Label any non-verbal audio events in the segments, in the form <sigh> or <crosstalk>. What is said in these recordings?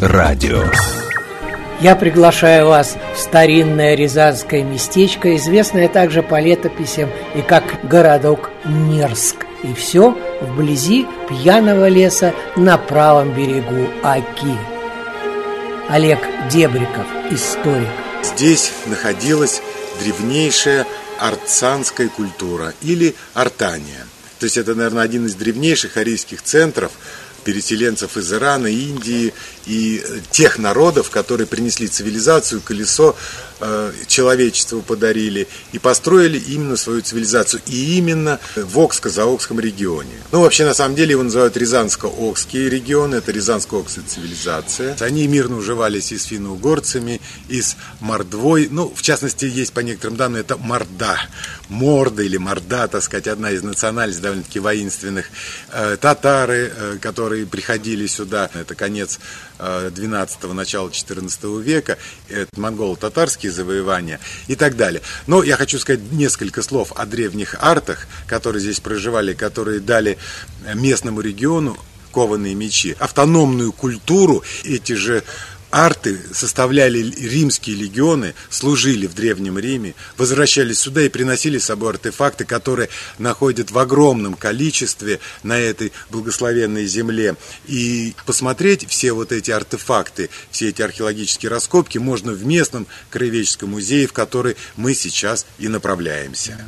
радио. Я приглашаю вас в старинное рязанское местечко, известное также по летописям и как городок Нерск. И все вблизи пьяного леса на правом берегу Аки. Олег Дебриков, историк. Здесь находилась древнейшая артсанская культура или артания. То есть это, наверное, один из древнейших арийских центров – переселенцев из Ирана, Индии и тех народов, которые принесли цивилизацию, колесо э, человечеству подарили и построили именно свою цивилизацию. И именно в Окско-Заокском регионе. Ну, вообще, на самом деле, его называют Рязанско-Окский регион, это Рязанско-Окская цивилизация. Они мирно уживались и с финно-угорцами, и с мордвой. Ну, в частности, есть по некоторым данным, это морда. Морда или морда, так сказать, одна из национальностей довольно-таки воинственных. Э, татары, э, которые приходили сюда, это конец 12-го, э, начало 14 века, это монголо-татарские завоевания и так далее. Но я хочу сказать несколько слов о древних артах, которые здесь проживали, которые дали местному региону кованые мечи, автономную культуру, эти же арты составляли римские легионы, служили в Древнем Риме, возвращались сюда и приносили с собой артефакты, которые находят в огромном количестве на этой благословенной земле. И посмотреть все вот эти артефакты, все эти археологические раскопки можно в местном краеведческом музее, в который мы сейчас и направляемся.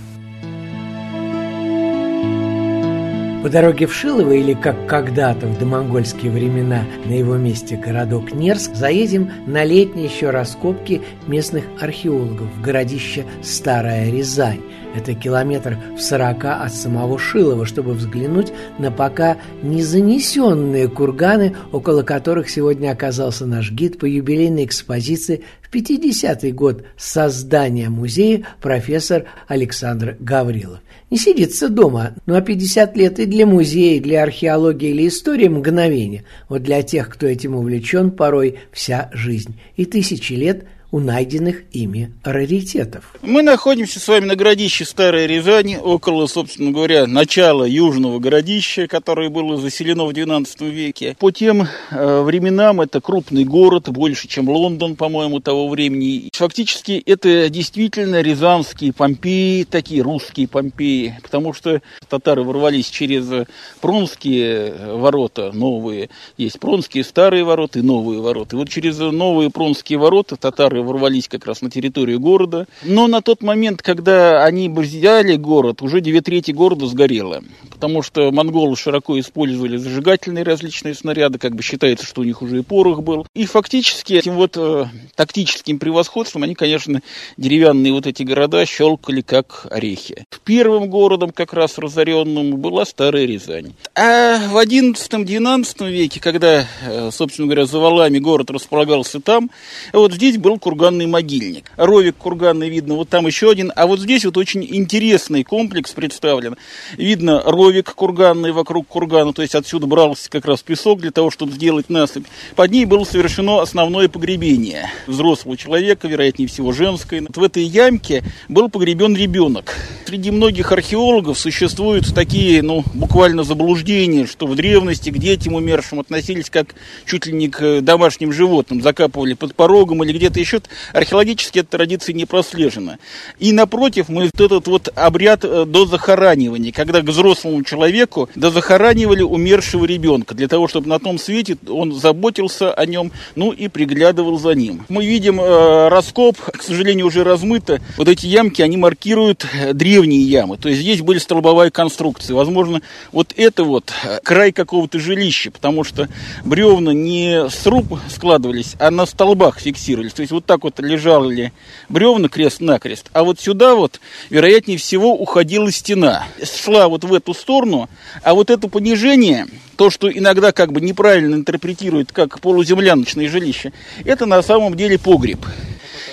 По дороге в Шилово, или как когда-то в домонгольские времена на его месте городок Нерск, заедем на летние еще раскопки местных археологов в городище Старая Рязань. Это километр в сорока от самого Шилова, чтобы взглянуть на пока не занесенные курганы, около которых сегодня оказался наш гид по юбилейной экспозиции в 50-й год создания музея профессор Александр Гаврилов. Не сидится дома, ну а 50 лет и для музея, и для археологии или истории мгновение. Вот для тех, кто этим увлечен, порой вся жизнь. И тысячи лет – у найденных ими раритетов. Мы находимся с вами на городище Старой Рязани, около, собственно говоря, начала южного городища, которое было заселено в XII веке. По тем э, временам это крупный город, больше, чем Лондон, по-моему, того времени. Фактически это действительно рязанские Помпеи, такие русские Помпеи, потому что татары ворвались через Пронские ворота новые. Есть Пронские старые ворота и новые ворота. И вот через новые Пронские ворота татары ворвались как раз на территорию города. Но на тот момент, когда они взяли город, уже две трети города сгорело. Потому что монголы широко использовали зажигательные различные снаряды, как бы считается, что у них уже и порох был. И фактически этим вот э, тактическим превосходством они, конечно, деревянные вот эти города щелкали как орехи. Первым городом как раз разоренным была Старая Рязань. А в XI-XII веке, когда, э, собственно говоря, за валами город располагался там, вот здесь был курганный могильник. Ровик курганный видно, вот там еще один. А вот здесь вот очень интересный комплекс представлен. Видно ровик курганный вокруг кургана, то есть отсюда брался как раз песок для того, чтобы сделать насыпь. Под ней было совершено основное погребение взрослого человека, вероятнее всего женское. Вот в этой ямке был погребен ребенок. Среди многих археологов существуют такие, ну, буквально заблуждения, что в древности к детям умершим относились как чуть ли не к домашним животным, закапывали под порогом или где-то еще археологически эта традиция не прослежена. И напротив, мы вот этот вот обряд э, до захоранивания, когда к взрослому человеку дозахоранивали умершего ребенка, для того, чтобы на том свете он заботился о нем, ну и приглядывал за ним. Мы видим э, раскоп, к сожалению, уже размыто. Вот эти ямки, они маркируют э, древние ямы. То есть здесь были столбовая конструкция. Возможно, вот это вот э, край какого-то жилища, потому что бревна не с руб складывались, а на столбах фиксировались. То есть вот так вот лежали бревна крест-накрест, а вот сюда вот, вероятнее всего, уходила стена. Шла вот в эту сторону, а вот это понижение, то, что иногда как бы неправильно интерпретируют как полуземляночное жилище, это на самом деле погреб.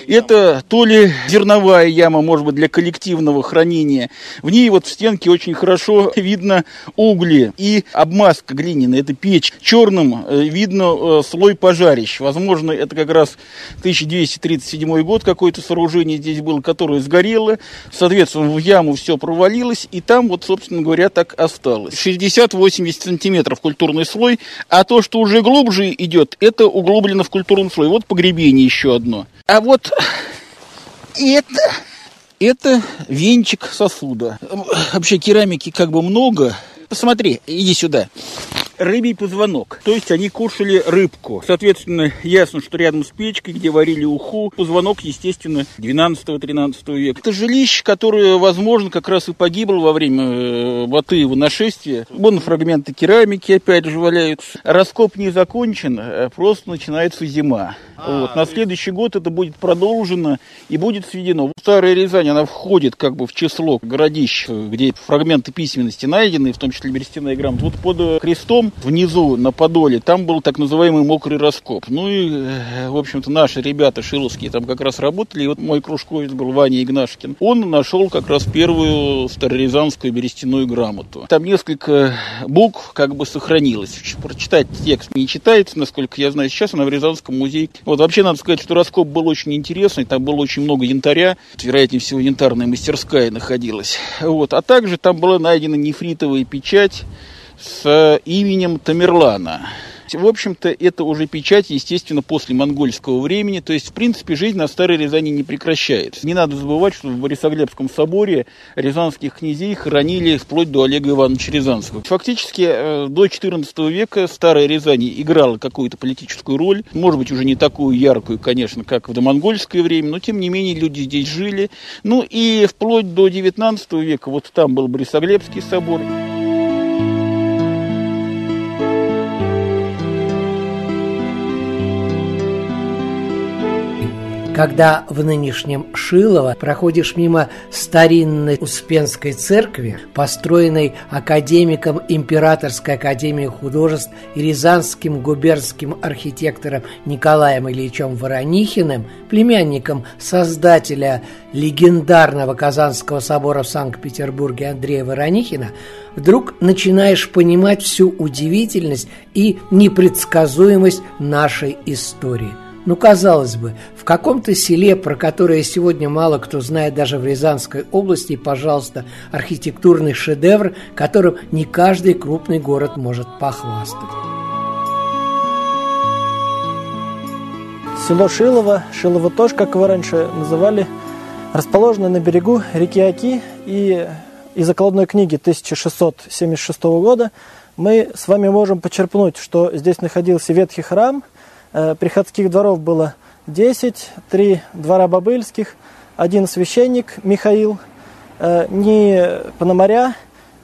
Это то ли зерновая яма, может быть, для коллективного хранения. В ней вот в стенке очень хорошо видно угли и обмазка глиняная, это печь. Черным э, видно э, слой пожарищ. Возможно, это как раз 1237 год какое-то сооружение здесь было, которое сгорело. Соответственно, в яму все провалилось, и там вот, собственно говоря, так осталось. 60-80 сантиметров культурный слой, а то, что уже глубже идет, это углублено в культурный слой. Вот погребение еще одно. А вот это, это венчик сосуда. Вообще керамики как бы много. Посмотри, иди сюда рыбий позвонок. То есть они кушали рыбку. Соответственно, ясно, что рядом с печкой, где варили уху, позвонок, естественно, 12-13 века. Это жилище, которое, возможно, как раз и погибло во время э, Батыева нашествия. Вон фрагменты керамики опять же валяются. Раскоп не закончен, а просто начинается зима. А, вот. На следующий год это будет продолжено и будет сведено. Старая Рязань, она входит как бы в число городищ, где фрагменты письменности найдены, в том числе берестяная грамота. Вот под крестом внизу на Подоле, там был так называемый мокрый раскоп. Ну и, э, в общем-то, наши ребята шиловские там как раз работали. И вот мой кружковец был Ваня Игнашкин. Он нашел как раз первую старорязанскую берестяную грамоту. Там несколько букв как бы сохранилось. Прочитать текст не читается, насколько я знаю. Сейчас она в Рязанском музее. Вот вообще надо сказать, что раскоп был очень интересный. Там было очень много янтаря. Вероятнее всего, янтарная мастерская находилась. Вот. А также там была найдена нефритовая печать с именем Тамерлана. В общем-то, это уже печать, естественно, после монгольского времени. То есть, в принципе, жизнь на Старой Рязани не прекращается. Не надо забывать, что в Борисоглебском соборе рязанских князей хоронили вплоть до Олега Ивановича Рязанского. Фактически, э, до XIV века Старая Рязань играла какую-то политическую роль. Может быть, уже не такую яркую, конечно, как в домонгольское время, но, тем не менее, люди здесь жили. Ну и вплоть до XIX века, вот там был Борисоглебский собор. Когда в нынешнем Шилово проходишь мимо старинной Успенской церкви, построенной академиком Императорской академии художеств и рязанским губернским архитектором Николаем Ильичем Воронихиным, племянником создателя легендарного Казанского собора в Санкт-Петербурге Андрея Воронихина, вдруг начинаешь понимать всю удивительность и непредсказуемость нашей истории – ну, казалось бы, в каком-то селе, про которое сегодня мало кто знает даже в Рязанской области, пожалуйста, архитектурный шедевр, которым не каждый крупный город может похвастать. Село Шилово, Шилово тоже, как его раньше называли, расположено на берегу реки Оки, и из окладной книги 1676 года мы с вами можем почерпнуть, что здесь находился ветхий храм – приходских дворов было 10, три двора бобыльских, один священник Михаил, э, ни пономаря,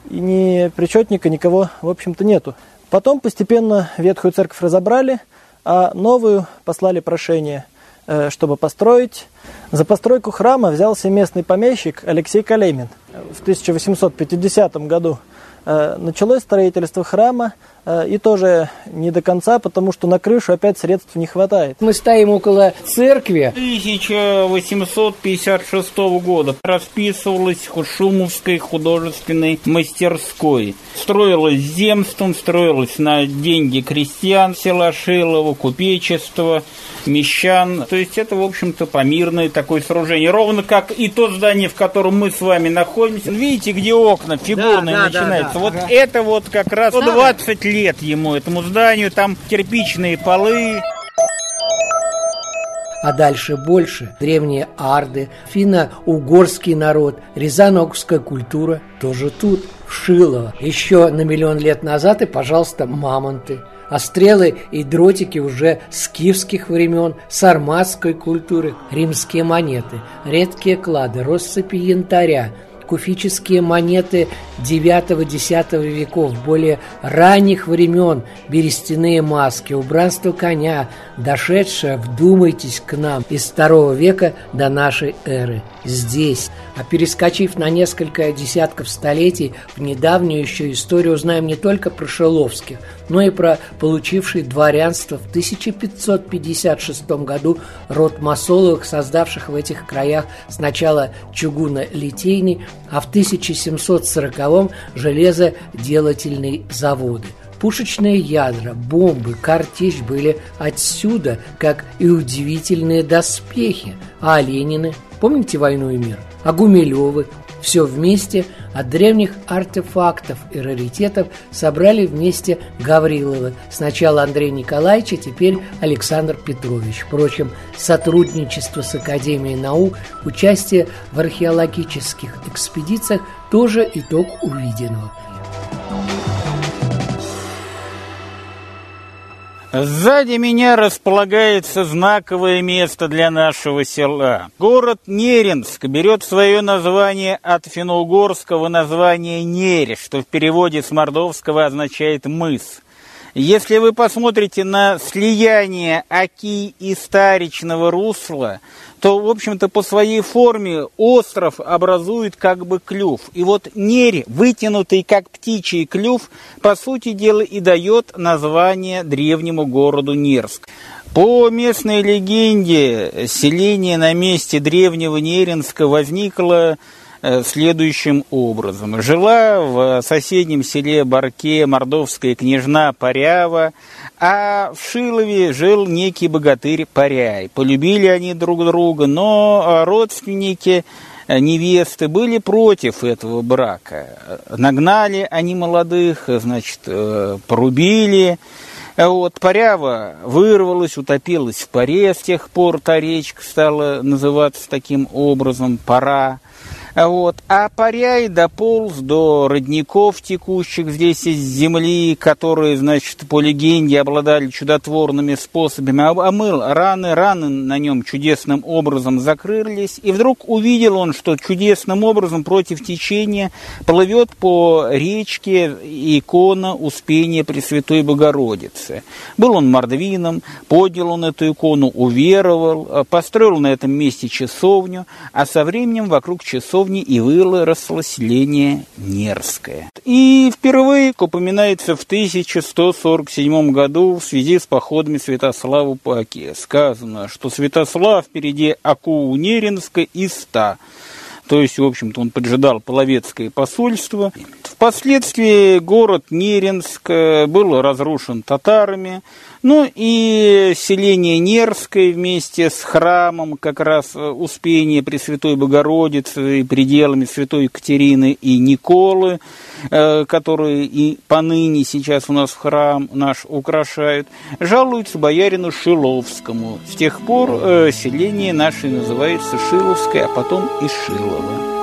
ни причетника, никого, в общем-то, нету. Потом постепенно ветхую церковь разобрали, а новую послали прошение, э, чтобы построить. За постройку храма взялся местный помещик Алексей Калемин. В 1850 году началось строительство храма, Э, и тоже не до конца, потому что на крышу опять средств не хватает. Мы стоим около церкви. 1856 года расписывалась Шумовской художественной мастерской. Строилась земством, строилась на деньги крестьян села Шилово, купечества, мещан. То есть это, в общем-то, помирное такое сооружение. Ровно как и то здание, в котором мы с вами находимся. Видите, где окна фигурные да, да, начинаются? Да, да, вот ага. это вот как раз 120 лет лет ему, этому зданию, там кирпичные полы. А дальше больше. Древние арды, финно-угорский народ, рязановская культура тоже тут, в Шилово. Еще на миллион лет назад и, пожалуйста, мамонты. А стрелы и дротики уже скифских времен, сарматской культуры, римские монеты, редкие клады, россыпи янтаря – куфические монеты IX-X веков, более ранних времен, берестяные маски, убранство коня, дошедшее, вдумайтесь к нам, из II века до нашей эры. Здесь, А перескочив на несколько десятков столетий в недавнюю еще историю, узнаем не только про Шиловских, но и про получивший дворянство в 1556 году род Масоловых, создавших в этих краях сначала чугунно-литейный, а в 1740-м железоделательные заводы – Пушечные ядра, бомбы, картечь были отсюда, как и удивительные доспехи. А Ленины, помните «Войну и мир»? А Гумилевы, все вместе от древних артефактов и раритетов собрали вместе Гавриловы. Сначала Андрей Николаевич, а теперь Александр Петрович. Впрочем, сотрудничество с Академией наук, участие в археологических экспедициях тоже итог увиденного – Сзади меня располагается знаковое место для нашего села. Город Неринск берет свое название от финно-угорского названия Нерь, что в переводе с мордовского означает «мыс». Если вы посмотрите на слияние Оки и Старичного русла, то, в общем-то, по своей форме остров образует как бы клюв. И вот нерь, вытянутый как птичий клюв, по сути дела и дает название древнему городу Нерск. По местной легенде, селение на месте древнего Неринска возникло следующим образом. Жила в соседнем селе Барке мордовская княжна Парява, а в Шилове жил некий богатырь Паряй. Полюбили они друг друга, но родственники невесты были против этого брака. Нагнали они молодых, значит, э, порубили. Вот, Парява вырвалась, утопилась в паре, с тех пор та речка стала называться таким образом, пора. Вот. А Паряй дополз до родников текущих здесь из земли, которые, значит, по легенде обладали чудотворными способами. Омыл раны, раны на нем чудесным образом закрылись. И вдруг увидел он, что чудесным образом против течения плывет по речке икона Успения Пресвятой Богородицы. Был он мордвином, поднял он эту икону, уверовал, построил на этом месте часовню, а со временем вокруг часовни уровне и выросло селение Нерское. И впервые упоминается в 1147 году в связи с походами Святослава по Оке. Сказано, что Святослав впереди Аку Неринска и Ста. То есть, в общем-то, он поджидал половецкое посольство. Впоследствии город Неринск был разрушен татарами, ну и селение Нерское вместе с храмом как раз э, Успения Пресвятой Богородицы и пределами Святой Екатерины и Николы, э, которые и поныне сейчас у нас в храм наш украшают, жалуются боярину Шиловскому. С тех пор э, селение наше называется Шиловское, а потом и Шилово.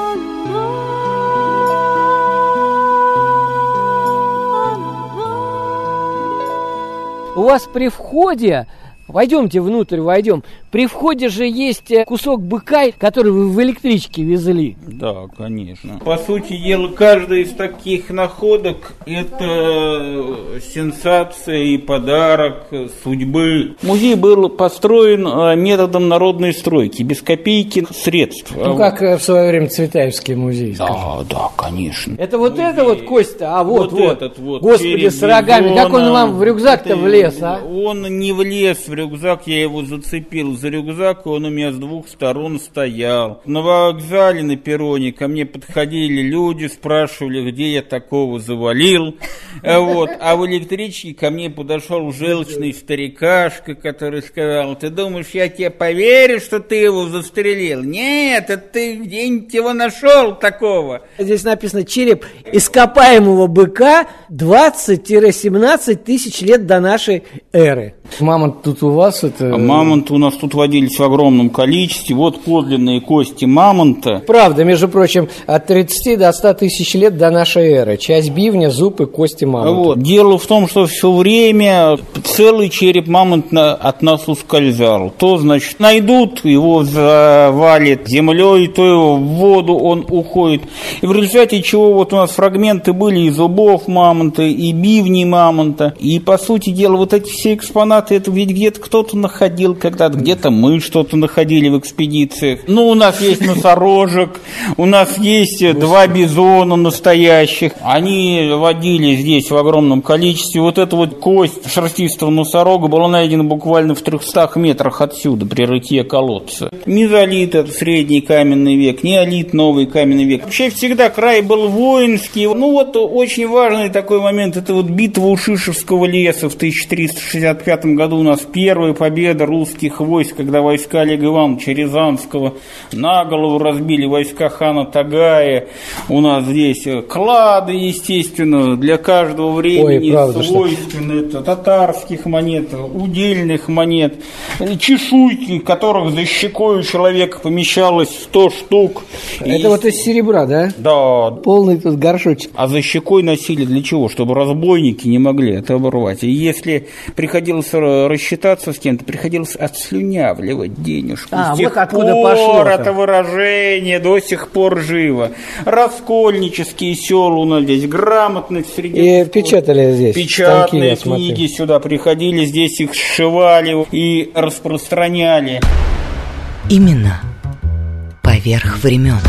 У вас при входе Пойдемте внутрь, войдем. При входе же есть э, кусок быка, который вы в электричке везли. Да, конечно. По сути дела, каждая из таких находок – это сенсация и подарок судьбы. Музей был построен э, методом народной стройки, без копейки средств. Ну, как э, в свое время Цветаевский музей. Да, скажем. да, конечно. Это вот музей. это вот кость-то, а вот, вот. вот. этот вот. Господи, с рогами. Как он вам в рюкзак-то влез, а? Он не влез в рюкзак, я его зацепил за рюкзак, и он у меня с двух сторон стоял. На вокзале на перроне ко мне подходили люди, спрашивали, где я такого завалил. <laughs> Э, вот. А в электричке ко мне подошел желчный старикашка, который сказал, ты думаешь, я тебе поверю, что ты его застрелил? Нет, это ты где-нибудь его нашел такого. Здесь написано череп ископаемого быка 20-17 тысяч лет до нашей эры. Мамонт тут у вас это... А мамонты у нас тут водились в огромном количестве. Вот подлинные кости мамонта. Правда, между прочим, от 30 до 100 тысяч лет до нашей эры. Часть бивня, зуб и кости мамонта. Вот. Дело в том, что все время целый череп мамонта от нас ускользал. То, значит, найдут, его завалит землей, то его в воду он уходит. И в результате чего вот у нас фрагменты были и зубов мамонта, и бивни мамонта. И, по сути дела, вот эти все экспонаты, это ведь где где-то кто-то находил когда-то, где-то мы что-то находили в экспедициях. Ну, у нас есть носорожек, у нас есть два бизона настоящих. Они водили здесь в огромном количестве. Вот эта вот кость шерстистого носорога была найдена буквально в 300 метрах отсюда, при рытье колодца. Мезолит – это средний каменный век, неолит – новый каменный век. Вообще всегда край был воинский. Ну вот очень важный такой момент – это вот битва у Шишевского леса в 1365 году. У нас первая победа русских войск, когда войска Олега Ивановича Рязанского на голову разбили войска хана Тагая. У нас здесь клады, естественно, для каждого времени Ой, правда, свойственны. Что? Это татарских монет, удельных монет, чешуйки, которых за щекой у человека помещалось 100 штук. Это и... вот из серебра, да? Да. Полный тут горшочек. А за щекой носили для чего? Чтобы разбойники не могли это оборвать. И если приходилось рассчитаться с кем-то, приходилось отслюнявливать денежку. А, с тех вот откуда пор пошло это выражение до сих пор живо. Раскольнические села у нас здесь, грамотность среди... И печатали здесь. Печатные книги сюда приходили, здесь их сшивали и распространяли. Именно поверх времен.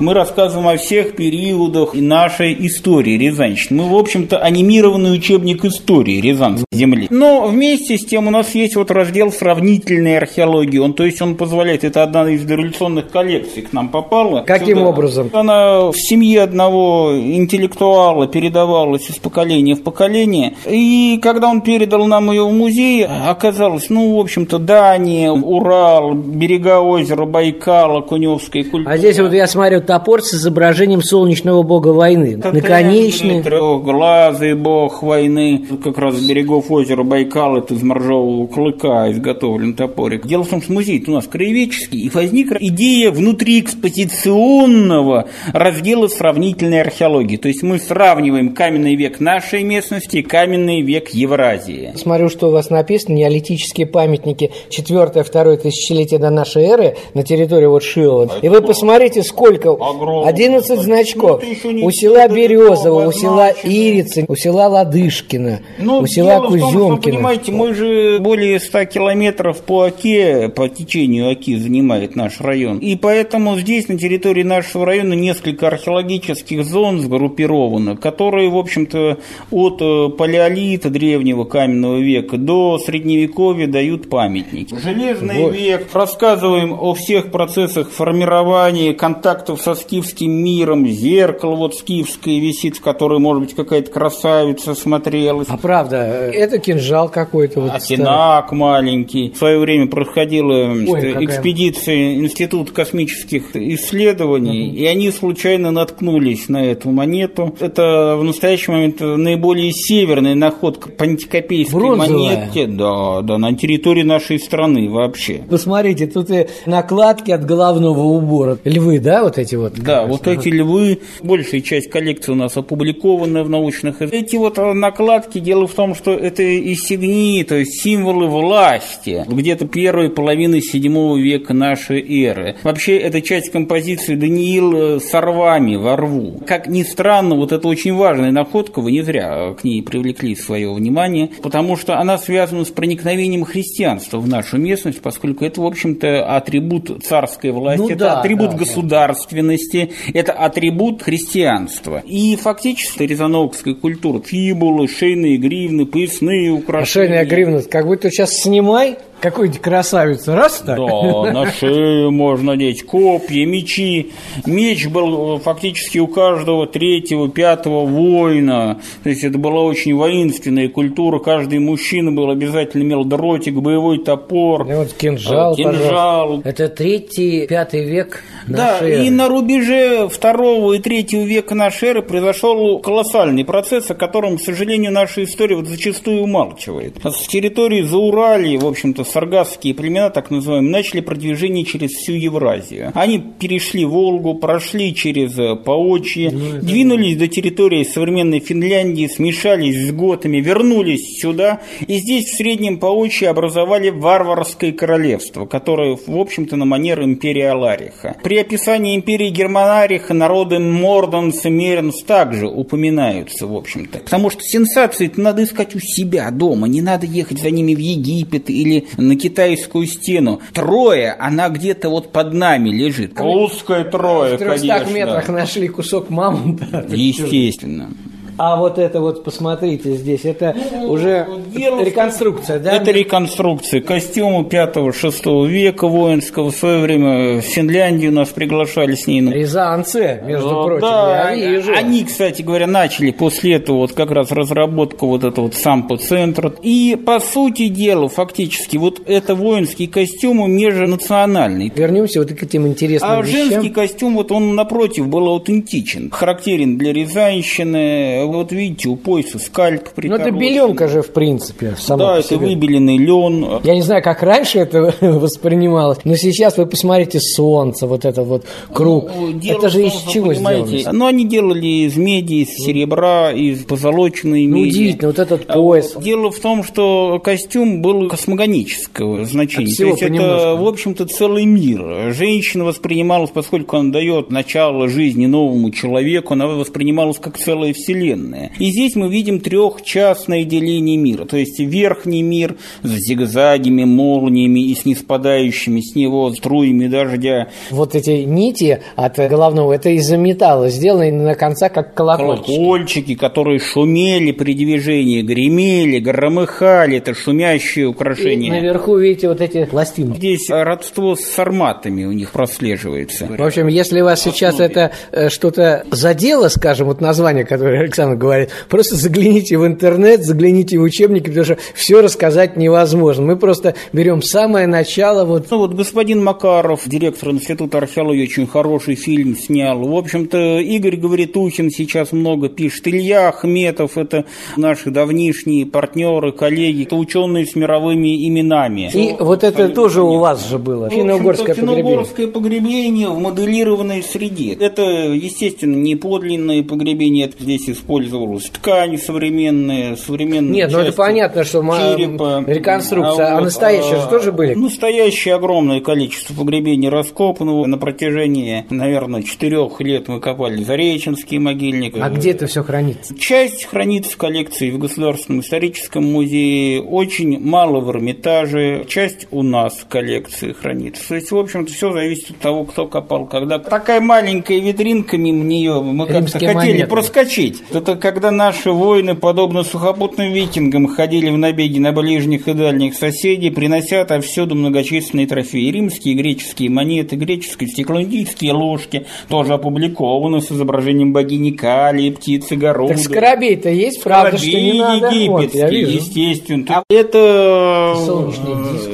Мы рассказываем о всех периодах нашей истории Рязанщины. Мы, в общем-то, анимированный учебник истории Рязанской земли. Но вместе с тем у нас есть вот раздел сравнительной археологии. Он, то есть он позволяет, это одна из революционных коллекций к нам попала. Каким сюда. образом? Она в семье одного интеллектуала передавалась из поколения в поколение. И когда он передал нам ее в музей, оказалось, ну, в общем-то, Дания, Урал, берега озера Байкала, Куневская культура. А здесь вот я смотрю, топор с изображением солнечного бога войны. Наконечный. Трехглазый бог войны. Как раз с берегов озера Байкал это из моржового клыка изготовлен топорик. Дело в том, что музей у нас краеведческий, и возникла идея внутри экспозиционного раздела сравнительной археологии. То есть мы сравниваем каменный век нашей местности и каменный век Евразии. Смотрю, что у вас написано неолитические памятники 4-2 тысячелетия до нашей эры на территории вот Шилова. И вы посмотрите, сколько огромный. 11 значков. Ну, у села Березово, у села Ирицы, у села Ладышкина, ну, у села Куземкина. понимаете, мы же более 100 километров по Оке, по течению Оки занимает наш район. И поэтому здесь, на территории нашего района, несколько археологических зон сгруппировано, которые, в общем-то, от э, палеолита древнего каменного века до средневековья дают памятники. Железный вот. век. Рассказываем о всех процессах формирования контактов со скифским миром, зеркало вот скифское висит, в которое, может быть, какая-то красавица смотрелась. А правда, это кинжал какой-то. Вот Атинак маленький. В свое время проходила Ой, экспедиция Института космических исследований, угу. и они случайно наткнулись на эту монету. Это в настоящий момент наиболее северная находка пантикопейской Бронзовая. монетки. Да, да, на территории нашей страны вообще. Посмотрите, тут и накладки от головного убора. Львы, да, вот эти вот? Да, вот эти львы, большая часть коллекции у нас опубликована в научных. Эти вот накладки, дело в том, что это инсигнии, то есть символы власти, где-то первой половины седьмого века нашей эры. Вообще, это часть композиции Даниил с орвами во рву. Как ни странно, вот это очень важная находка, вы не зря к ней привлекли свое внимание, потому что она связана с проникновением христианства в нашу местность, поскольку это, в общем-то, атрибут царской власти, ну, это да, атрибут да, государственности, нравственности, это атрибут христианства. И фактически резановская культура, фибулы, шейные гривны, поясные украшения. А шейная как будто сейчас снимай, какой-нибудь красавица, раз так? Да, на шею можно надеть копья, мечи. Меч был фактически у каждого третьего, пятого воина. То есть это была очень воинственная культура. Каждый мужчина был обязательно имел дротик, боевой топор. И вот кинжал, а, кинжал. Это третий, пятый век Да, эры. и на рубеже второго и третьего века нашей эры произошел колоссальный процесс, о котором, к сожалению, наша история вот зачастую умалчивает. С территории Зауралья, в общем-то, саргасские племена, так называемые, начали продвижение через всю Евразию. Они перешли Волгу, прошли через э, Поочье, ну, двинулись до территории современной Финляндии, смешались с готами, вернулись сюда, и здесь в Среднем Поочье образовали варварское королевство, которое, в общем-то, на манер империи Алариха. При описании империи Германариха народы Морданс и Меренс также упоминаются, в общем-то. Потому что сенсации надо искать у себя дома, не надо ехать за ними в Египет или на китайскую стену. Троя, она где-то вот под нами лежит. Узкая Троя, В 300 конечно. метрах нашли кусок мамонта. Естественно. А вот это вот, посмотрите здесь, это ну, уже дело реконструкция, да? Это реконструкция. Костюмы 5-6 века воинского. В свое время в Финляндию нас приглашали с ней. Рязанцы, между да, прочим, да, я вижу. Они, кстати говоря, начали после этого вот как раз разработку вот этого вот сампо-центра. И, по сути дела, фактически, вот это воинский костюм межнациональный. Вернемся вот к этим интересным А вещам. женский костюм, вот он, напротив, был аутентичен. Характерен для Рязанщины, вот видите, у пояса скальп Ну, это беленка же, в принципе, сама Да, это выбеленный лен. Я не знаю, как раньше это <laughs> воспринималось, но сейчас вы посмотрите солнце, вот это вот круг. Ну, это же из чего сделано? Ну, они делали из меди, из серебра, из позолоченной ну, меди. удивительно, вот этот пояс. Дело в том, что костюм был космогонического значения. То есть это, в общем-то, целый мир. Женщина воспринималась, поскольку она дает начало жизни новому человеку, она воспринималась как целая вселенная Вселенная. И здесь мы видим трехчастное деление мира, то есть верхний мир с зигзагами, молниями и с неспадающими с него струями дождя. Вот эти нити от головного, это из-за металла, сделаны на конца как колокольчики. Колокольчики, которые шумели при движении, гремели, громыхали, это шумящие украшения. И наверху видите вот эти пластины. Здесь родство с сарматами у них прослеживается. В общем, если вас сейчас это э, что-то задело, скажем, вот название, которое Александр Александр говорит, просто загляните в интернет, загляните в учебники, потому что все рассказать невозможно. Мы просто берем самое начало. Вот. Ну вот господин Макаров, директор Института археологии, очень хороший фильм снял. В общем-то, Игорь Говоритухин сейчас много пишет. Илья Ахметов, это наши давнишние партнеры, коллеги, это ученые с мировыми именами. И ну, вот это тоже у вас же было, финно-угорское погребение. финно погребение в моделированной среде. Это, естественно, не подлинное погребение, это здесь используется использовалась ткани современные, современные Нет, ну это понятно, что черепа, реконструкция, а, а вот, настоящие а, же тоже были? Настоящее огромное количество погребений раскопано на протяжении, наверное, четырех лет мы копали Зареченский могильник. А где это все хранится? Часть хранится в коллекции в Государственном историческом музее, очень мало в Эрмитаже, часть у нас в коллекции хранится. То есть, в общем-то, все зависит от того, кто копал когда. Такая маленькая витринка мимо нее, мы как-то хотели монеты. проскочить. Это когда наши воины, подобно сухопутным викингам, ходили в набеги на ближних и дальних соседей, принося отовсюду многочисленные трофеи. Римские и греческие монеты, греческие стеклондийские ложки, тоже опубликованы с изображением богини Кали, птицы Города. Так скоробей-то есть, правда, что не надо? египетские, вот, естественно. А это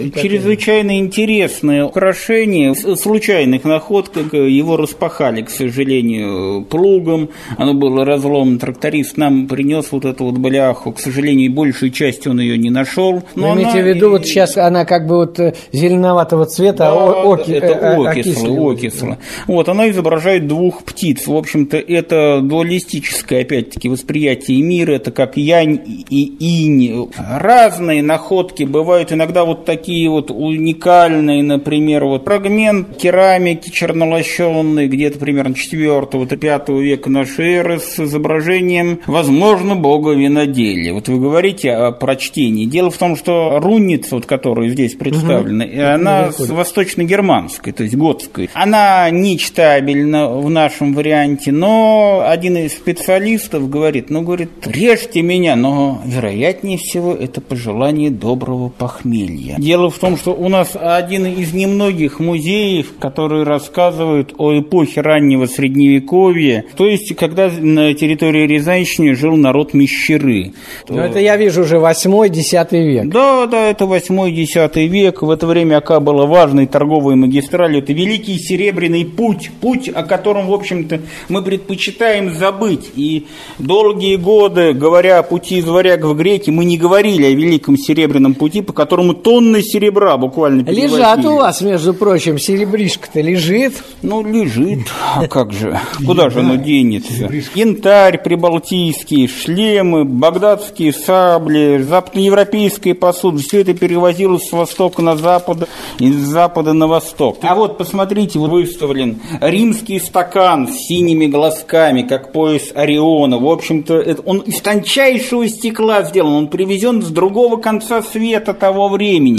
диск, чрезвычайно интересное украшение. Случайных находок его распахали, к сожалению, плугом. Оно было разломано тракторист нам принес вот эту вот бляху. К сожалению, большую часть он ее не нашел. Но Вы имеете в виду, вот сейчас она как бы вот э, зеленоватого цвета, да, оки, это э, окисло, окисло. Вот, она изображает двух птиц. В общем-то, это дуалистическое, опять-таки, восприятие мира. Это как янь и инь. Разные находки бывают. Иногда вот такие вот уникальные, например, вот фрагмент керамики чернолощенной, где-то примерно 4-5 века нашей эры с изображением изображением, возможно, бога виноделия. Вот вы говорите о прочтении. Дело в том, что руница, вот, которая здесь представлена, угу. она восточно-германской, то есть готской. Она не читабельна в нашем варианте, но один из специалистов говорит, ну, говорит, режьте меня, но, вероятнее всего, это пожелание доброго похмелья. Дело в том, что у нас один из немногих музеев, которые рассказывают о эпохе раннего Средневековья, то есть, когда на территории Рязанщине жил народ Мещеры. Ну, это я вижу уже 8-10 век. Да, да, это 8-10 век. В это время Ака была важной торговой магистралью. Это Великий Серебряный путь, путь, о котором, в общем-то, мы предпочитаем забыть. И долгие годы, говоря о пути из варяг в греки, мы не говорили о Великом Серебряном пути, по которому тонны серебра буквально Лежат у вас, между прочим, серебришко-то лежит. Ну, лежит. А как же? <laughs> Куда же оно денется? Янтарь прибалтийский, шлемы, багдадские сабли, западноевропейская посуда. Все это перевозилось с востока на запад и с запада на восток. А вот, посмотрите, вот выставлен римский стакан с синими глазками, как пояс Ориона. В общем-то, он из тончайшего стекла сделан. Он привезен с другого конца света того времени.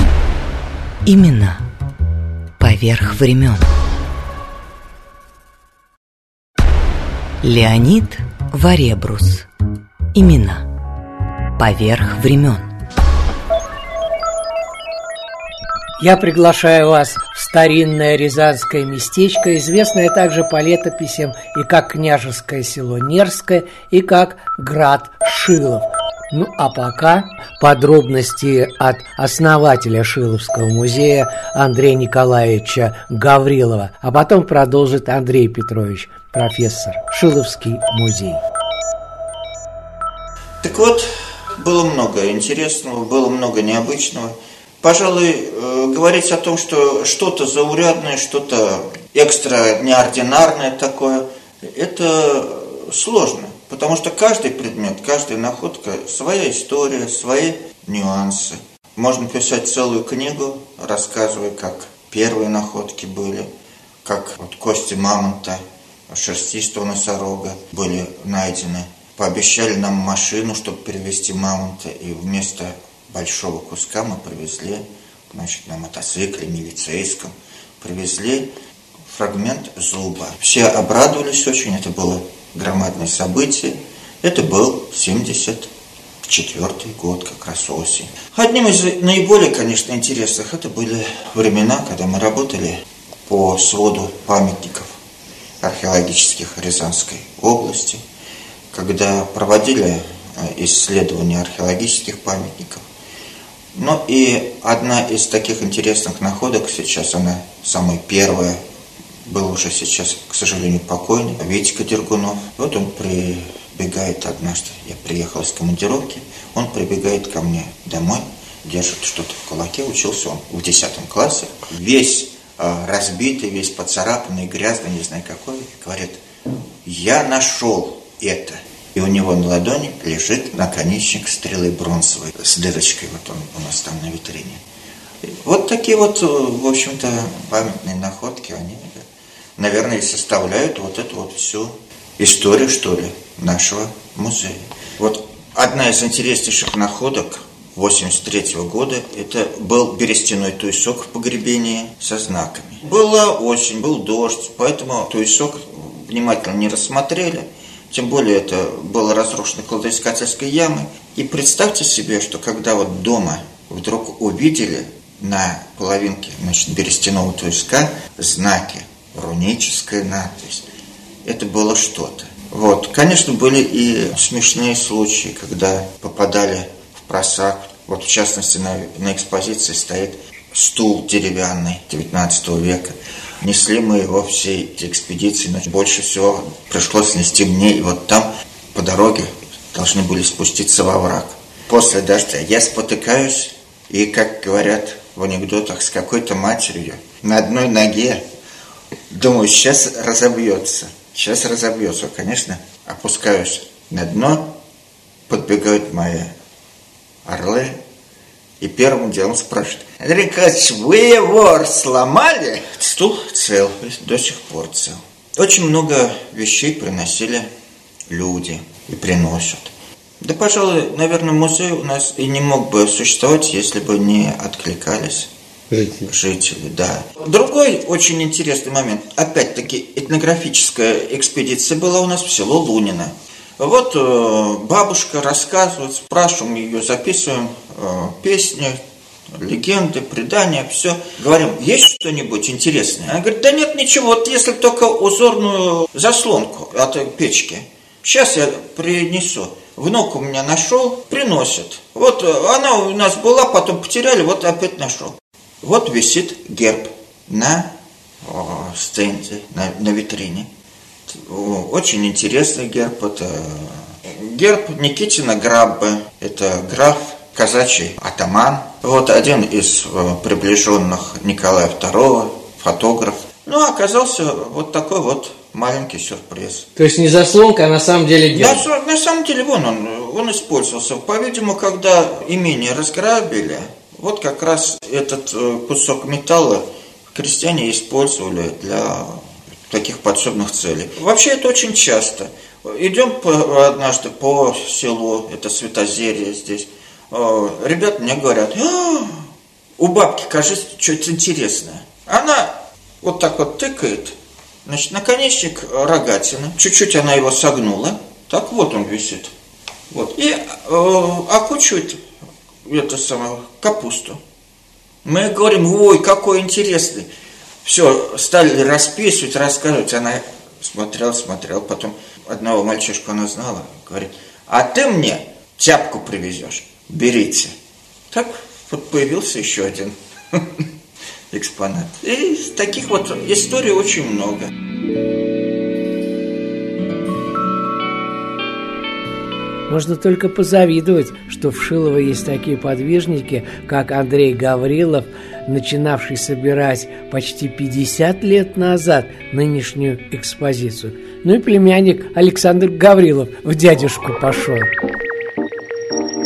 Именно поверх времен. Леонид Варебрус. Имена. Поверх времен. Я приглашаю вас в старинное рязанское местечко, известное также по летописям и как княжеское село Нерское, и как град Шилов. Ну а пока подробности от основателя Шиловского музея Андрея Николаевича Гаврилова, а потом продолжит Андрей Петрович, профессор Шиловский музей. Так вот, было много интересного, было много необычного. Пожалуй, э, говорить о том, что что-то заурядное, что-то экстра неординарное такое, это сложно. Потому что каждый предмет, каждая находка – своя история, свои нюансы. Можно писать целую книгу, рассказывая, как первые находки были, как вот кости мамонта, шерстистого носорога были найдены. Пообещали нам машину, чтобы перевести мамонта, и вместо большого куска мы привезли, значит, на мотоцикле милицейском, привезли фрагмент зуба. Все обрадовались очень, это было громадное событие. Это был 74 год, как раз осень. Одним из наиболее, конечно, интересных это были времена, когда мы работали по своду памятников археологических Рязанской области, когда проводили э, исследования археологических памятников. Но и одна из таких интересных находок сейчас, она самая первая был уже сейчас, к сожалению, покойный, Витька Дергунов. Вот он прибегает однажды, я приехал из командировки, он прибегает ко мне домой, держит что-то в кулаке, учился он в 10 классе, весь разбитый, весь поцарапанный, грязный, не знаю какой, говорит, я нашел это. И у него на ладони лежит наконечник стрелы бронзовой с дырочкой, вот он у нас там на витрине. Вот такие вот, э, в общем-то, памятные находки, они наверное, составляют вот эту вот всю историю, что ли, нашего музея. Вот одна из интереснейших находок 83 года это был берестяной туесок в погребении со знаками. Была осень, был дождь, поэтому туесок внимательно не рассмотрели. Тем более это было разрушено кладоискательской ямой. И представьте себе, что когда вот дома вдруг увидели на половинке значит, берестяного туеска знаки руническая надпись. Это было что-то. Вот. Конечно, были и смешные случаи, когда попадали просак. Вот в частности на, на экспозиции стоит стул деревянный 19 века. Несли мы его всей экспедиции, но больше всего пришлось нести мне. И вот там по дороге должны были спуститься во враг. После дождя я спотыкаюсь, и, как говорят в анекдотах, с какой-то матерью на одной ноге Думаю, сейчас разобьется. Сейчас разобьется. Конечно, опускаюсь на дно, подбегают мои орлы, и первым делом спрашивают, Андрей Николаевич, вы его сломали? Стул цел, до сих пор цел. Очень много вещей приносили люди и приносят. Да, пожалуй, наверное, музей у нас и не мог бы существовать, если бы не откликались Жители. Жители, да. Другой очень интересный момент. Опять-таки, этнографическая экспедиция была у нас в село Лунино. Вот э, бабушка рассказывает, спрашиваем ее, записываем э, песни, легенды, предания, все. Говорим, есть что-нибудь интересное? Она говорит, да нет ничего, вот если только узорную заслонку от печки Сейчас я принесу. Внук у меня нашел, приносит. Вот э, она у нас была, потом потеряли, вот опять нашел. Вот висит герб на стенде, на, на витрине. Очень интересный герб. Это герб Никитина Граббы. Это граф казачий атаман. Вот один из э, приближенных Николая II, фотограф. Ну, оказался вот такой вот маленький сюрприз. То есть не заслонка, а на самом деле герб? На, на самом деле, вон он, он использовался. По-видимому, когда имение разграбили, вот как раз этот э, кусок металла крестьяне использовали для таких подсобных целей. Вообще это очень часто. Идем по, однажды по селу, это Светозерье здесь. Э, ребята мне говорят, а, у бабки, кажется, что-то интересное. Она вот так вот тыкает, значит, наконечник рогатины, чуть-чуть она его согнула, так вот он висит. Вот. И э, окучивает это самое, капусту. Мы говорим, ой, какой интересный. Все, стали расписывать, рассказывать. Она смотрела, смотрела, потом одного мальчишку она знала, говорит, а ты мне тяпку привезешь, берите. Так вот появился еще один <laughs> экспонат. И таких вот историй очень много. Можно только позавидовать, что в Шилово есть такие подвижники, как Андрей Гаврилов, начинавший собирать почти 50 лет назад нынешнюю экспозицию. Ну и племянник Александр Гаврилов в дядюшку пошел.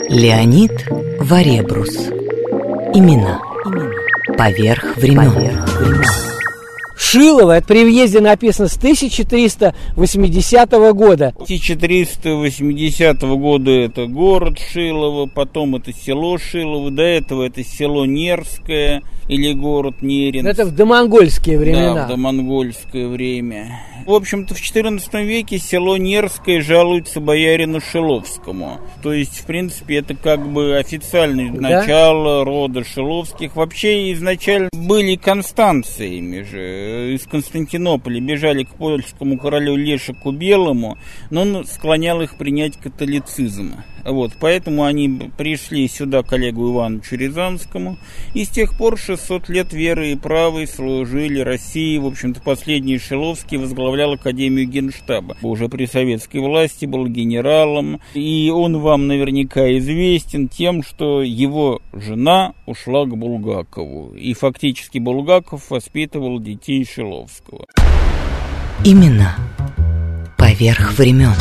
Леонид Варебрус. Имена. Поверх времен. Поверх времен. Шилово, это при въезде написано с 1380 года. 1380 года это город Шилово, потом это село Шилово, до этого это село Нерское или город Нерин. Это в домонгольские времена. Да, в домонгольское время. В общем-то, в XIV веке село Нерское жалуется боярину Шиловскому. То есть, в принципе, это как бы официальное да? начало рода Шиловских. Вообще, изначально были констанциями же. Из Константинополя бежали к польскому королю Лешику Белому, но он склонял их принять католицизм. Вот, поэтому они пришли сюда к Олегу Ивановичу Рязанскому, и с тех пор 600 лет веры и правы служили России. В общем-то, последний Шиловский возглавлял Академию Генштаба. Уже при советской власти был генералом, и он вам наверняка известен тем, что его жена ушла к Булгакову. И фактически Булгаков воспитывал детей Шиловского. Именно поверх времен.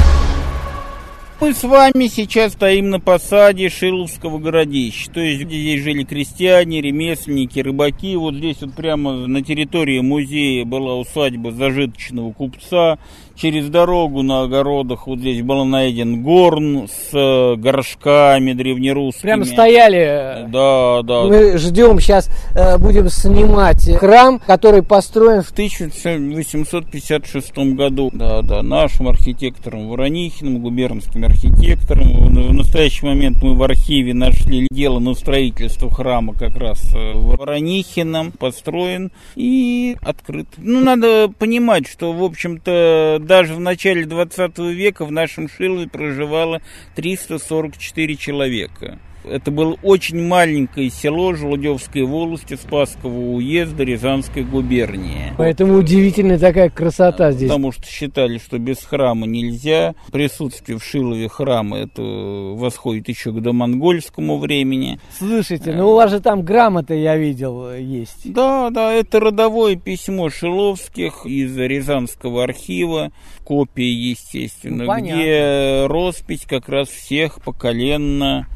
Мы с вами сейчас стоим на посаде Шиловского городища. То есть здесь жили крестьяне, ремесленники, рыбаки. Вот здесь вот прямо на территории музея была усадьба зажиточного купца. Через дорогу на огородах вот здесь был найден горн с э, горшками древнерусскими. Прямо стояли. Да, да. Мы ждем, сейчас э, будем снимать храм, который построен в 1856 году. Да, да, нашим архитектором Воронихиным, губернским архитектором. В настоящий момент мы в архиве нашли дело на строительство храма как раз э, Воронихином построен и открыт. Ну, надо понимать, что, в общем-то, даже в начале 20 века в нашем Шилове проживало 344 человека. Это было очень маленькое село Желудевской волости Спасского уезда Рязанской губернии. Поэтому удивительная такая красота здесь. Потому что считали, что без храма нельзя. Присутствие в Шилове храма это восходит еще к домонгольскому времени. Слушайте, ну у вас же там грамота, я видел, есть. Да, да, это родовое письмо Шиловских из Рязанского архива, копия, естественно, ну, где роспись как раз всех поколенно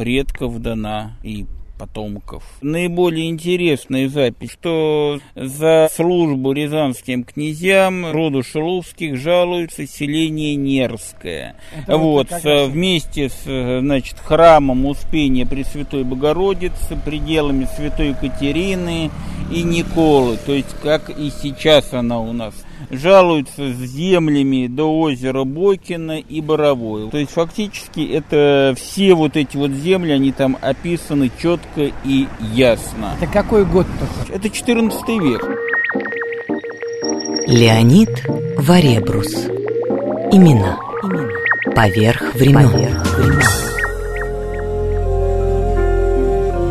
предков дана и потомков. Наиболее интересная запись, что за службу рязанским князьям роду Шиловских жалуется селение Нерское. Это вот, вот вместе с значит, храмом Успения Пресвятой Богородицы, пределами Святой Екатерины и Николы, то есть как и сейчас она у нас жалуются с землями до озера Бокина и Боровое. То есть фактически это все вот эти вот земли, они там описаны четко и ясно. Это какой год такой? Это 14 век. Леонид Варебрус. Имена. Имена. Поверх времен.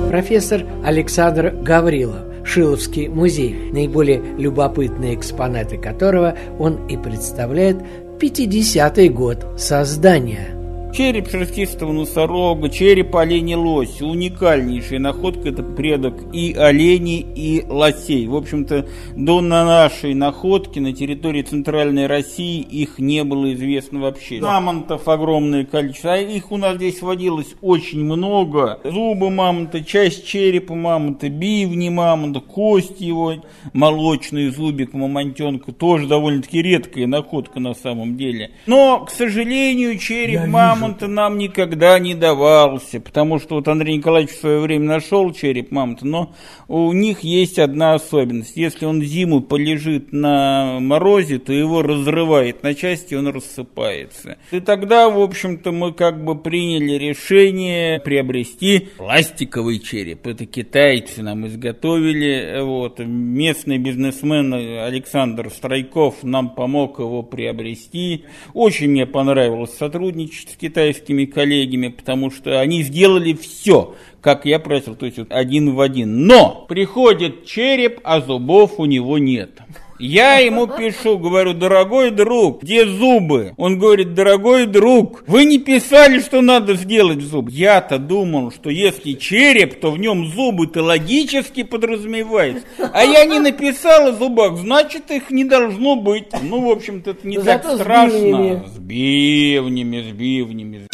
Профессор Александр Гаврилов, Шиловский музей, наиболее любопытные экспонаты которого он и представляет 50-й год создания – Череп шерстистого носорога, череп оленя лось. Уникальнейшая находка, это предок и оленей, и лосей. В общем-то, до нашей находки на территории Центральной России их не было известно вообще. Мамонтов огромное количество, а их у нас здесь водилось очень много. Зубы мамонта, часть черепа мамонта, бивни мамонта, кость его, молочный зубик мамонтенка, тоже довольно-таки редкая находка на самом деле. Но, к сожалению, череп мамонта мамонта нам никогда не давался, потому что вот Андрей Николаевич в свое время нашел череп мамонта, но у них есть одна особенность. Если он зиму полежит на морозе, то его разрывает на части, он рассыпается. И тогда, в общем-то, мы как бы приняли решение приобрести пластиковый череп. Это китайцы нам изготовили. Вот. Местный бизнесмен Александр Страйков нам помог его приобрести. Очень мне понравилось сотрудничество китайскими коллегами, потому что они сделали все, как я просил, то есть вот один в один. Но приходит череп, а зубов у него нет. Я ему пишу, говорю, дорогой друг, где зубы? Он говорит, дорогой друг, вы не писали, что надо сделать зуб. Я-то думал, что если череп, то в нем зубы-то логически подразумевается. А я не написал о зубах, значит их не должно быть. Ну, в общем-то, это не Но так страшно. С бивнями, с бивнями.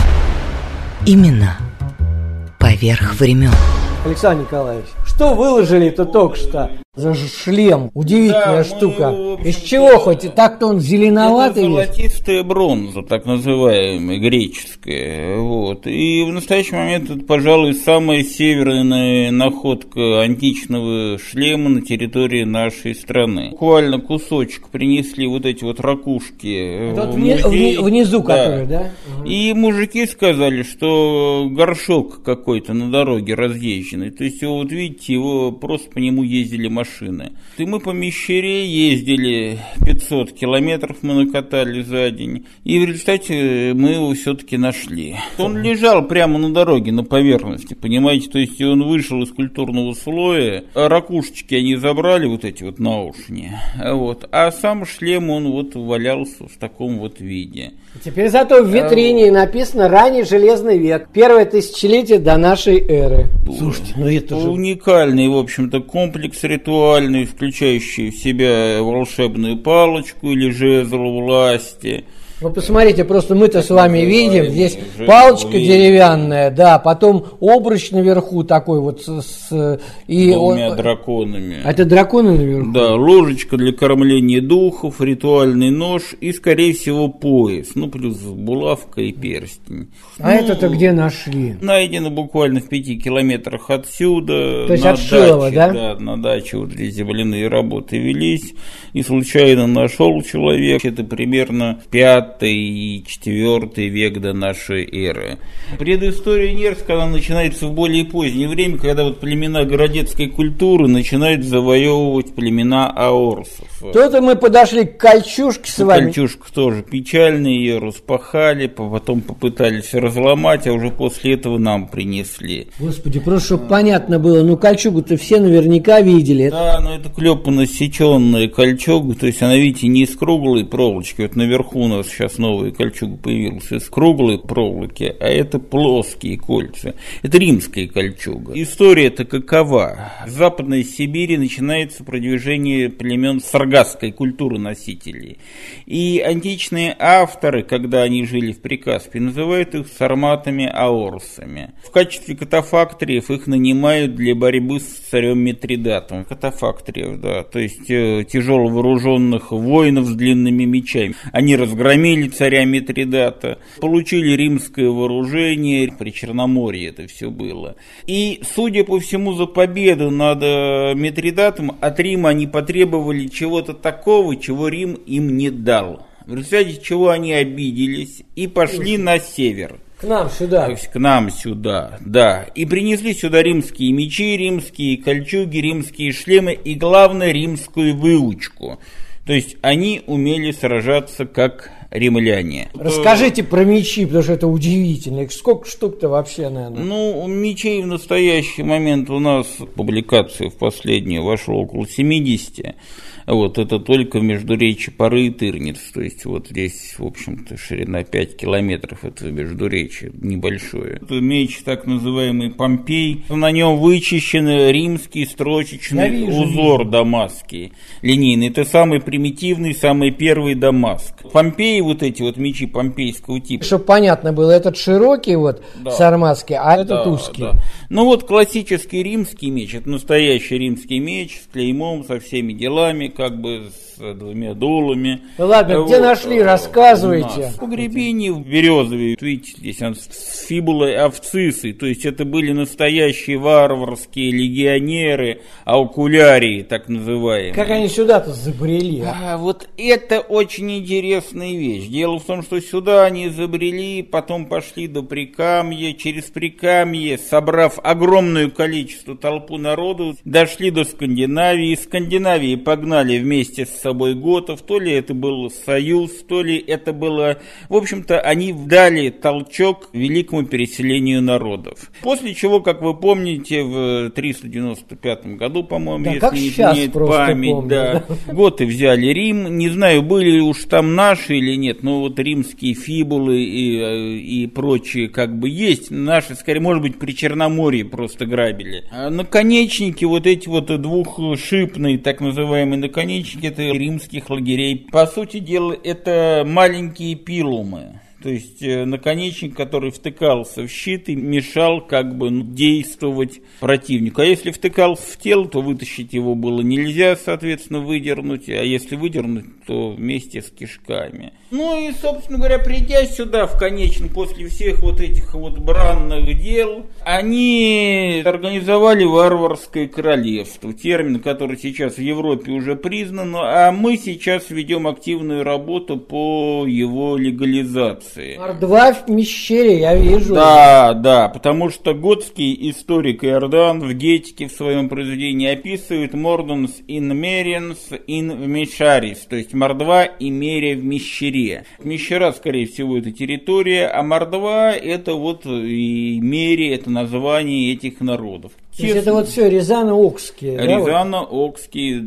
Именно поверх времен. Александр Николаевич, что выложили-то только что? За шлем. Удивительная да, штука. Мы, Из чего хоть? Так-то он зеленоватый. Это золотистая бронза, так называемая, греческая. Вот. И в настоящий момент это, пожалуй, самая северная находка античного шлема на территории нашей страны. Буквально кусочек принесли вот эти вот ракушки. Вот в музей. внизу, да. которые, да? И мужики сказали, что горшок какой-то на дороге разъезженный. То есть, вот видите, его просто по нему ездили машины машины. И мы по Мещере ездили 500 километров мы накатали за день. И в результате мы его все-таки нашли. Он лежал прямо на дороге, на поверхности, понимаете? То есть он вышел из культурного слоя, а ракушечки они забрали, вот эти вот наушни. Вот. А сам шлем, он вот валялся в таком вот виде. Теперь зато в витрине а, написано «Ранний железный век, первое тысячелетие до нашей эры». Слушайте, ну это же... Уникальный, в общем-то, комплекс ритуалов виртуальный, включающий в себя волшебную палочку или жезл власти – ну, посмотрите, просто мы-то с вами видим, здесь палочка деревянная, да, потом обруч наверху такой вот с... с и Двумя он, драконами. А это драконы наверху? Да, ложечка для кормления духов, ритуальный нож и, скорее всего, пояс, ну, плюс булавка и перстень. А ну, это-то где нашли? Найдено буквально в пяти километрах отсюда. То есть от Шилова, да? Да, на даче вот здесь земляные работы велись, и случайно нашел человек, это примерно пять и IV век до нашей эры. Предыстория Нерска она начинается в более позднее время, когда вот племена городецкой культуры начинают завоевывать племена аорсов. То-то мы подошли к Кольчушке с вами. Кольчушка тоже печальная, ее распахали, потом попытались разломать, а уже после этого нам принесли. Господи, просто чтобы понятно было, ну кольчугу-то все наверняка видели. Да, но это клепанно сеченная кольчуга, то есть она, видите, не из круглой проволочки, вот наверху у нас сейчас новая кольчуга появилась из круглой проволоки, а это плоские кольца. Это римская кольчуга. История-то какова? В Западной Сибири начинается продвижение племен саргасской культуры носителей. И античные авторы, когда они жили в Прикаспе, называют их сарматами-аорсами. В качестве катафактриев их нанимают для борьбы с царем Митридатом. Катафактриев, да, то есть э, тяжело вооруженных воинов с длинными мечами. Они разгромили разгромили царя Митридата, получили римское вооружение, при Черноморье это все было. И, судя по всему, за победу над э, Митридатом от Рима они потребовали чего-то такого, чего Рим им не дал. В результате чего они обиделись и пошли на север. К нам сюда. То есть к нам сюда, да. И принесли сюда римские мечи, римские кольчуги, римские шлемы и, главное, римскую выучку. То есть они умели сражаться как римляне. Расскажите про мечи, потому что это удивительно. Их сколько штук-то вообще, наверное? Ну, мечей в настоящий момент у нас публикация в последнюю вошла около 70. Вот, это только между речи Пары и Тырниц. То есть вот здесь, в общем-то, ширина 5 километров, это между речи небольшое. Это меч, так называемый Помпей. На нем вычищен римский строчечный вижу, узор вижу. дамасский, линейный. Это самый примитивный, самый первый Дамаск. Помпеи, вот эти вот мечи помпейского типа, Чтобы понятно было, этот широкий вот Да. сарматский, а этот Да, узкий. да. Ну вот классический римский меч, это настоящий римский меч с клеймом, со всеми делами, как бы двумя дулами. Ну ладно, где нашли, э, рассказывайте. В погребении в Березове, видите, здесь он с фибулой авцисой, то есть это были настоящие варварские легионеры, аукулярии, так называемые. Как они сюда-то забрели? а? А, вот это очень интересная вещь. Дело в том, что сюда они изобрели, потом пошли до Прикамья, через Прикамье, собрав огромное количество толпу народу, дошли до Скандинавии, из Скандинавии погнали вместе с собой готов, то ли это был союз, то ли это было... В общем-то, они дали толчок великому переселению народов. После чего, как вы помните, в 395 году, по-моему, Да, если как не изменяет память, помню, да, Готы взяли Рим. Не знаю, были ли уж там наши или нет, но вот римские фибулы и, э, и прочие как бы есть. Наши, скорее, может быть, при Черноморье просто грабили. А наконечники, вот эти вот двухшипные, так называемые наконечники, это римских лагерей. По сути дела, это маленькие пилумы. То есть э, наконечник, который втыкался в щит и мешал как бы ну, действовать противнику. А если втыкался в тело, то вытащить его было нельзя, соответственно, выдернуть. А если выдернуть, то вместе с кишками. Ну и, собственно говоря, придя сюда в конечном, после всех вот этих вот бранных дел, они организовали варварское королевство. Термин, который сейчас в Европе уже признан, а мы сейчас ведем активную работу по его легализации. Ар-2 в Мещере, я вижу. Да, да, потому что готский историк Иордан в Гетике в своем произведении описывает Mordens in Merens in Miscaris, то есть Мордва и Мерия в Мещере. Мещера, скорее всего, это территория, а Мордва это вот и Мерия, это название этих народов. То есть это вот все Рязано-Окские. да, вот?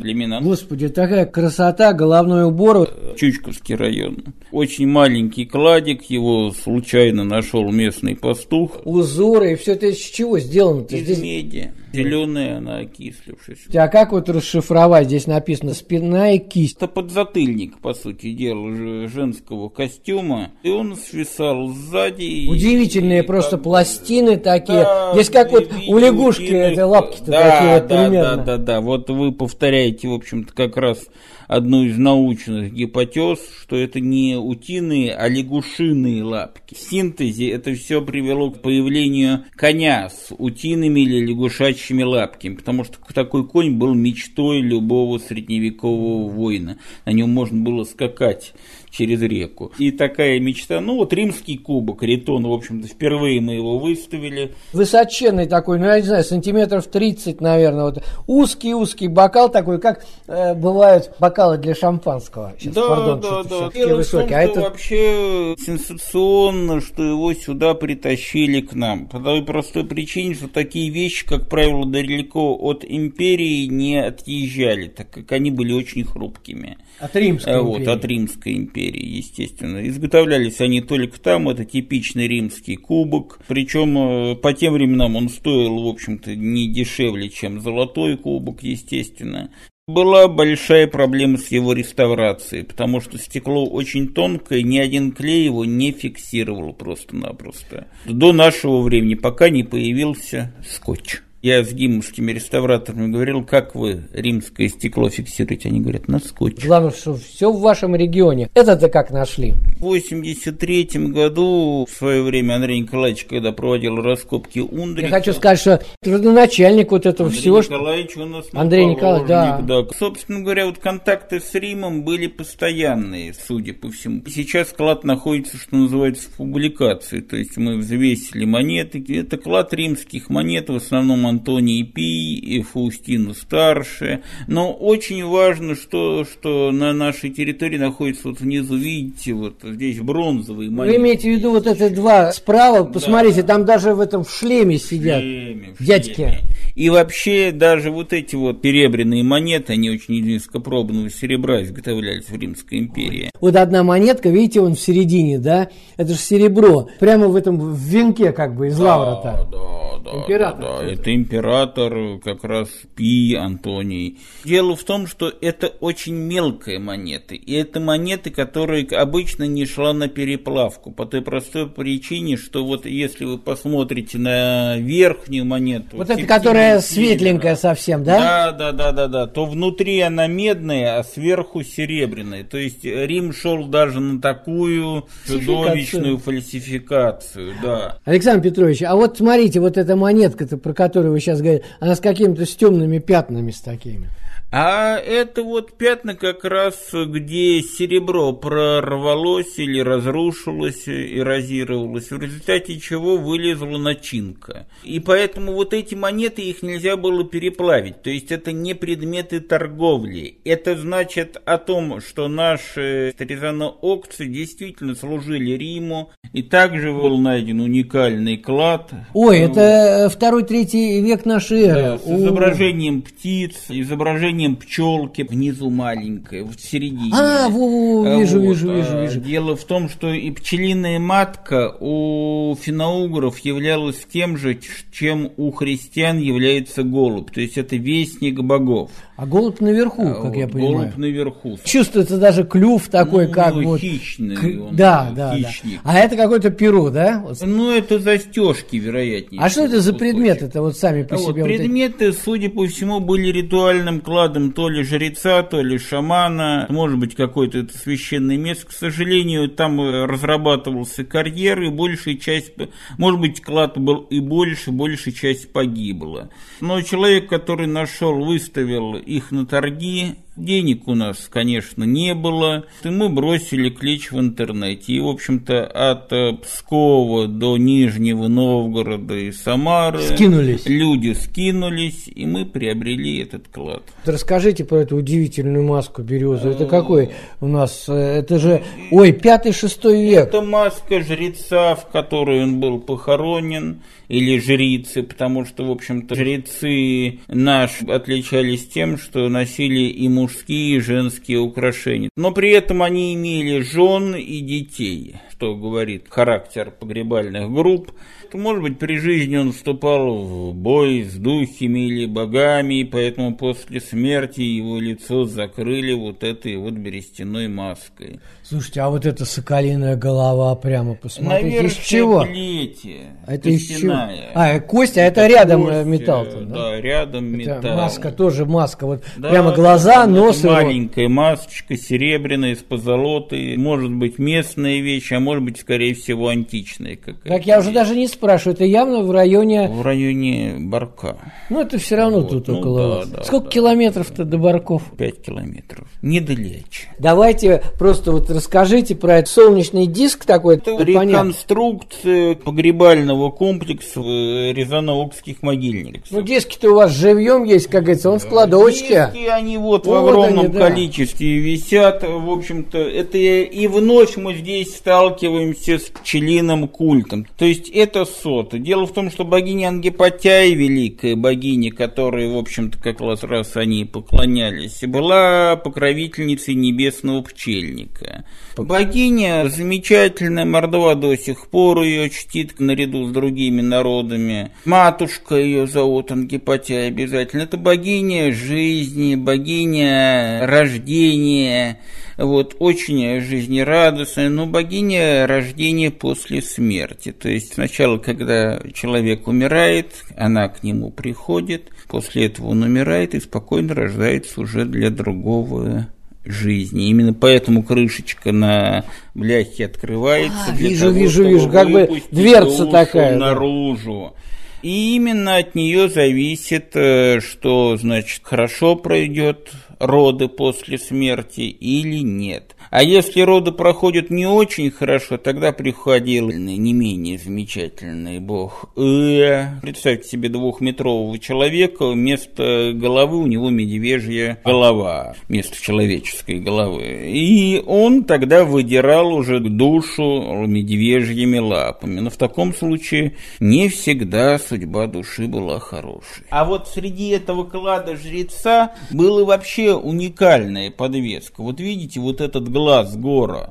Племена, Господи, такая красота, головной убор. Чучковский район. Очень маленький кладик, его случайно нашел местный пастух. узоры, и все это из чего сделано-то? Из Здесь... меди. Зеленая она окислившаяся. А как вот расшифровать? Здесь написано спина и кисть. Это подзатыльник, по сути дела, же- женского костюма. И он свисал сзади. Удивительные и просто бы- пластины такие. Да, Здесь как вот у лягушки это лапки-то да, такие вот да, примерно. Да, да, да. Вот вы повторяете, в общем-то, как раз одну из научных гипотез, что это не утиные, а лягушиные лапки. В синтезе это все привело к появлению коня с утиными или лягушачьими лапками, потому что такой конь был мечтой любого средневекового воина. На нем можно было скакать через реку. И такая мечта, ну вот римский кубок, ритон, в общем-то, впервые мы его выставили. Высоченный такой, ну я не знаю, сантиметров 30, наверное. Вот узкий-узкий бокал такой, как э, бывают бокалы для шампанского. Сейчас, да, пардон, да, да. Дело в том, высокий. А это вообще сенсационно, что его сюда притащили к нам. По той простой причине, что такие вещи, как правило, далеко от империи не отъезжали, так как они были очень хрупкими. от римской Э, Вот, империи. от Римской империи, естественно. Изготовлялись они только там, это типичный римский кубок. Причем э, по тем временам он стоил, в общем-то, не дешевле, чем золотой кубок, естественно. Была большая проблема с его реставрацией, потому что стекло очень тонкое, ни один клей его не фиксировал просто-напросто. До нашего времени, пока не появился скотч. Я с гимовскими реставраторами говорил, как вы римское стекло фиксируете? Они говорят, на скотч. Главное, что все в вашем регионе. Это-то как нашли? В 83 году, в свое время, Андрей Николаевич, когда проводил раскопки Ундриха... Я хочу сказать, что родоначальник вот этого Андрей всего, что... Николаевич у нас Андрей Николаевич, да. наположник, Собственно говоря, вот контакты с Римом были постоянные, судя по всему. Сейчас клад находится, что называется, в публикации. То есть мы взвесили монеты. Это клад римских монет, в основном Антоний Пий, и Фаустину Старше. Но очень важно, что, что на нашей территории находится вот внизу, видите, вот здесь бронзовый монеты. Вы имеете в виду вот эти два справа, посмотрите, да. там даже в этом в шлеме сидят шлеме, в дядьки. Шлеме. И вообще даже вот эти вот перебренные монеты, они очень низкопробного серебра изготовлялись в Римской империи. Вот одна монетка, видите, он в середине, да, это же серебро, прямо в этом в венке как бы из да, лавра-то. Да, да, император. Да, да, это император как раз Пи Антоний. Дело в том, что это очень мелкая монета, и это монеты, которые обычно не шла на переплавку, по той простой причине, что вот если вы посмотрите на верхнюю монету... Вот это, которая светленькая совсем, да? Да, да, да, да, да, то внутри она медная, а сверху серебряная. То есть Рим шел даже на такую чудовищную фальсификацию, да. Александр Петрович, а вот смотрите, вот эта монетка-то, про которую вы сейчас говорите, она с какими-то с темными пятнами с такими. А это вот пятна как раз, где серебро прорвалось или разрушилось, эрозировалось, в результате чего вылезла начинка. И поэтому вот эти монеты, их нельзя было переплавить. То есть это не предметы торговли. Это значит о том, что наши резаноокцы действительно служили Риму. И также был найден уникальный клад. Ой, это второй-третий век нашей эры. Да, с изображением птиц, изображением изображением пчелки внизу маленькой, в середине. А, во, во, вижу, вот. вижу, вижу, вижу. Дело в том, что и пчелиная матка у финоугров являлась тем же, чем у христиан является голубь. То есть это вестник богов. А голубь наверху, а, как я понимаю. Голубь наверху. Чувствуется даже клюв такой, ну, как ну, вот. Хищный к... он. Да, да, хищник. да. А это какое-то перо, да? Ну, это застежки, вероятнее. А что это за предметы это вот сами по а себе? Вот, предметы, вот эти... судя по всему, были ритуальным кладом то ли жреца, то ли шамана, может быть, какой-то это священный место. К сожалению, там э, разрабатывался карьер, и большая часть, может быть, клад был и больше, большая часть погибла. Но человек, который нашел, выставил их на торги, Денег у нас, конечно, не было. И мы бросили клич в интернете. И, в общем-то, от э, Пскова до Нижнего Новгорода и Самары скинулись. люди скинулись, и мы приобрели этот клад. Расскажите про эту удивительную маску березу. Это какой у нас? Э, это же, ой, пятый-шестой век. Это маска жреца, в которой он был похоронен или жрицы, потому что, в общем-то, жрецы наши отличались тем, что носили и мужские, и женские украшения. Но при этом они имели жен и детей, что говорит характер погребальных групп то, может быть, при жизни он вступал в бой с духами или богами, и поэтому после смерти его лицо закрыли вот этой вот берестяной маской. Слушайте, а вот эта соколиная голова прямо посмотрите, из чего? Плети, а это из чего? А, кость, а это, это рядом кость, металл да? да, рядом это металл. маска тоже маска, вот да, прямо глаза, нос. Маленькая масочка серебряная из позолоты, может быть местная вещь, а может быть, скорее всего, античная какая-то. Так я уже даже не спрашиваю, это явно в районе... В районе Барка. Ну, это все равно вот. тут ну, около да, вас. Да, Сколько да, километров-то до Барков? Пять километров. Недалече. Давайте просто вот расскажите про этот солнечный диск такой. Это реконструкция погребального комплекса Рязано-Окских могильников. Ну, диски-то у вас живьем есть, как говорится, он в кладочке. Диски, они вот, вот в огромном они, да. количестве висят. В общем-то, это и вновь мы здесь сталкиваемся с пчелиным культом. То есть это сота. Дело в том, что богиня Ангипатяй, великая богиня, которой, в общем-то, как раз они поклонялись, была покровительницей небесного пчельника. Богиня замечательная, Мордова до сих пор ее чтит наряду с другими народами. Матушка ее зовут Ангипатяй обязательно. Это богиня жизни, богиня рождения, вот, очень жизнерадостная, но богиня рождения после смерти. То есть сначала, когда человек умирает, она к нему приходит, после этого он умирает и спокойно рождается уже для другого жизни. Именно поэтому крышечка на бляхе открывается. А, вижу, того, вижу, вижу, как бы дверца такая. Наружу. Да. И именно от нее зависит, э, что, значит, хорошо пройдет роды после смерти или нет. А если роды проходят не очень хорошо, тогда приходил не менее замечательный бог Э. Представьте себе двухметрового человека, вместо головы у него медвежья голова, вместо человеческой головы. И он тогда выдирал уже душу медвежьими лапами. Но в таком случае не всегда судьба души была хорошей. А вот среди этого клада жреца была вообще уникальная подвеска. Вот видите, вот этот глаз гора.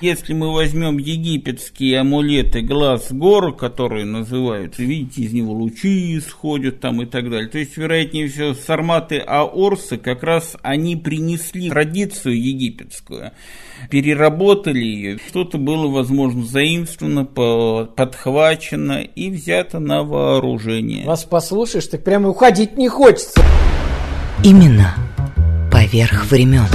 Если мы возьмем египетские амулеты глаз гор, которые называются, видите, из него лучи исходят там и так далее. То есть, вероятнее всего, сарматы аорсы как раз они принесли традицию египетскую, переработали ее. Что-то было, возможно, заимствовано, подхвачено и взято на вооружение. Вас послушаешь, так прямо уходить не хочется. Именно поверх времен.